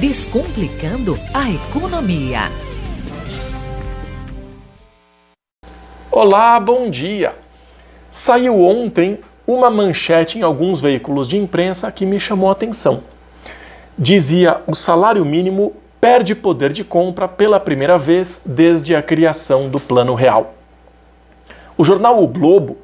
Descomplicando a economia. Olá, bom dia! Saiu ontem uma manchete em alguns veículos de imprensa que me chamou a atenção. Dizia: o salário mínimo perde poder de compra pela primeira vez desde a criação do Plano Real. O jornal O Globo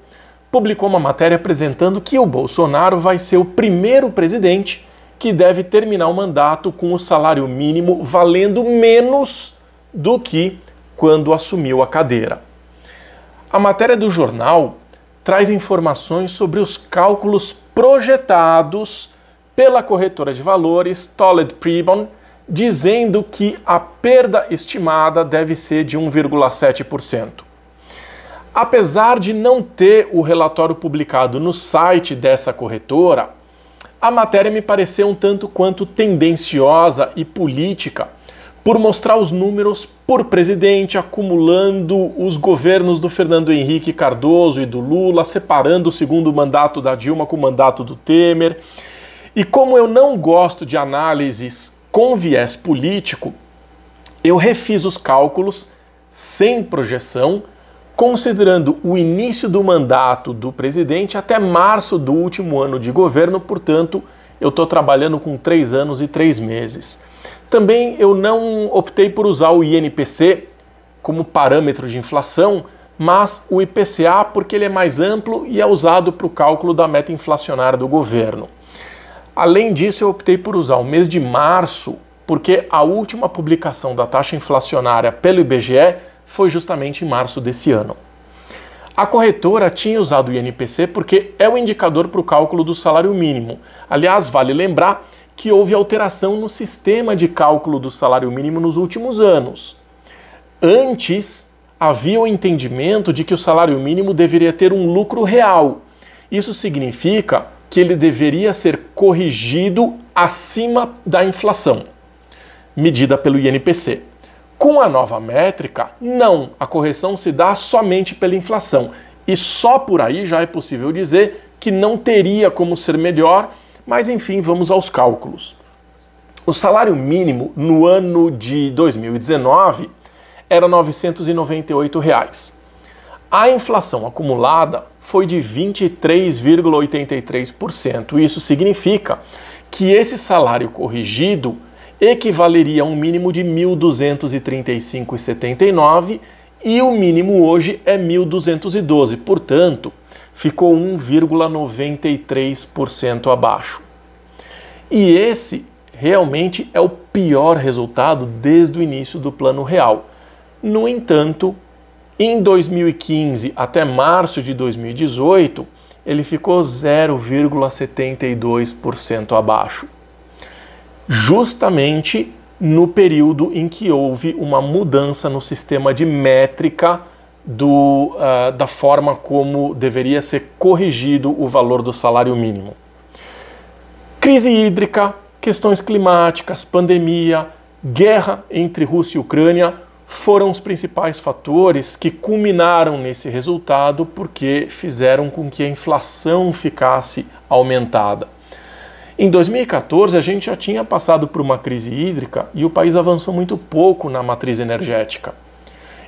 publicou uma matéria apresentando que o Bolsonaro vai ser o primeiro presidente que deve terminar o mandato com o salário mínimo valendo menos do que quando assumiu a cadeira. A matéria do jornal traz informações sobre os cálculos projetados pela corretora de valores Tolled Prebon, dizendo que a perda estimada deve ser de 1,7%. Apesar de não ter o relatório publicado no site dessa corretora, a matéria me pareceu um tanto quanto tendenciosa e política por mostrar os números por presidente, acumulando os governos do Fernando Henrique Cardoso e do Lula, separando o segundo mandato da Dilma com o mandato do Temer. E como eu não gosto de análises com viés político, eu refiz os cálculos sem projeção considerando o início do mandato do presidente até março do último ano de governo, portanto, eu estou trabalhando com três anos e três meses. Também eu não optei por usar o INPC como parâmetro de inflação, mas o IPCA porque ele é mais amplo e é usado para o cálculo da meta inflacionária do governo. Além disso, eu optei por usar o mês de março, porque a última publicação da taxa inflacionária pelo IBGE foi justamente em março desse ano. A corretora tinha usado o INPC porque é o indicador para o cálculo do salário mínimo. Aliás, vale lembrar que houve alteração no sistema de cálculo do salário mínimo nos últimos anos. Antes, havia o entendimento de que o salário mínimo deveria ter um lucro real. Isso significa que ele deveria ser corrigido acima da inflação, medida pelo INPC. Com a nova métrica, não, a correção se dá somente pela inflação. E só por aí já é possível dizer que não teria como ser melhor, mas enfim, vamos aos cálculos. O salário mínimo no ano de 2019 era 998 reais. A inflação acumulada foi de 23,83%. Isso significa que esse salário corrigido equivaleria a um mínimo de 1.235,79 e o mínimo hoje é 1.212, portanto, ficou 1,93% abaixo. E esse realmente é o pior resultado desde o início do Plano Real. No entanto, em 2015 até março de 2018, ele ficou 0,72% abaixo justamente no período em que houve uma mudança no sistema de métrica do, uh, da forma como deveria ser corrigido o valor do salário mínimo. Crise hídrica, questões climáticas, pandemia, guerra entre Rússia e Ucrânia foram os principais fatores que culminaram nesse resultado porque fizeram com que a inflação ficasse aumentada. Em 2014, a gente já tinha passado por uma crise hídrica e o país avançou muito pouco na matriz energética.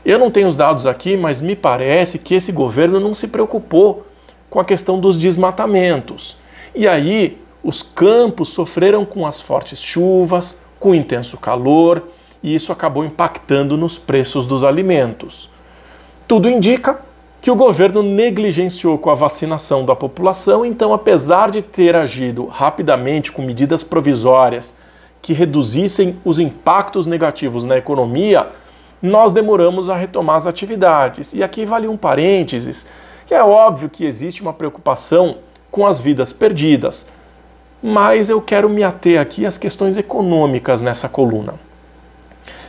Eu não tenho os dados aqui, mas me parece que esse governo não se preocupou com a questão dos desmatamentos. E aí, os campos sofreram com as fortes chuvas, com o intenso calor, e isso acabou impactando nos preços dos alimentos. Tudo indica que o governo negligenciou com a vacinação da população, então, apesar de ter agido rapidamente com medidas provisórias que reduzissem os impactos negativos na economia, nós demoramos a retomar as atividades. E aqui vale um parênteses, que é óbvio que existe uma preocupação com as vidas perdidas, mas eu quero me ater aqui às questões econômicas nessa coluna.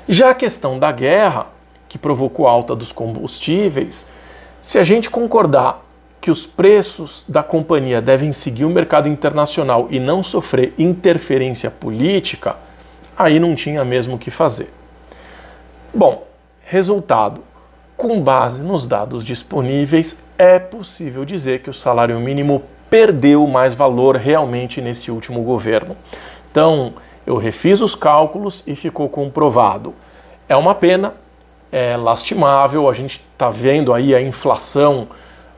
Já a questão da guerra, que provocou alta dos combustíveis, se a gente concordar que os preços da companhia devem seguir o mercado internacional e não sofrer interferência política, aí não tinha mesmo o que fazer. Bom, resultado: com base nos dados disponíveis, é possível dizer que o salário mínimo perdeu mais valor realmente nesse último governo. Então, Eu refiz os cálculos e ficou comprovado. É uma pena, é lastimável, a gente está vendo aí a inflação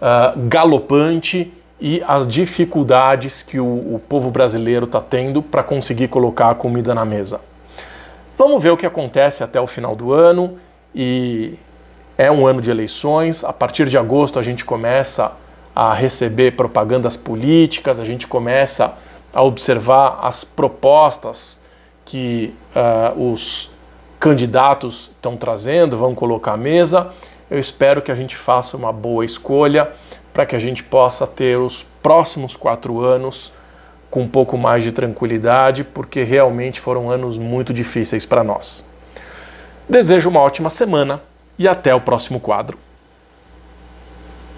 uh, galopante e as dificuldades que o, o povo brasileiro está tendo para conseguir colocar a comida na mesa. Vamos ver o que acontece até o final do ano e é um ano de eleições. A partir de agosto a gente começa a receber propagandas políticas, a gente começa a observar as propostas que uh, os candidatos estão trazendo, vão colocar à mesa. Eu espero que a gente faça uma boa escolha para que a gente possa ter os próximos quatro anos com um pouco mais de tranquilidade, porque realmente foram anos muito difíceis para nós. Desejo uma ótima semana e até o próximo quadro.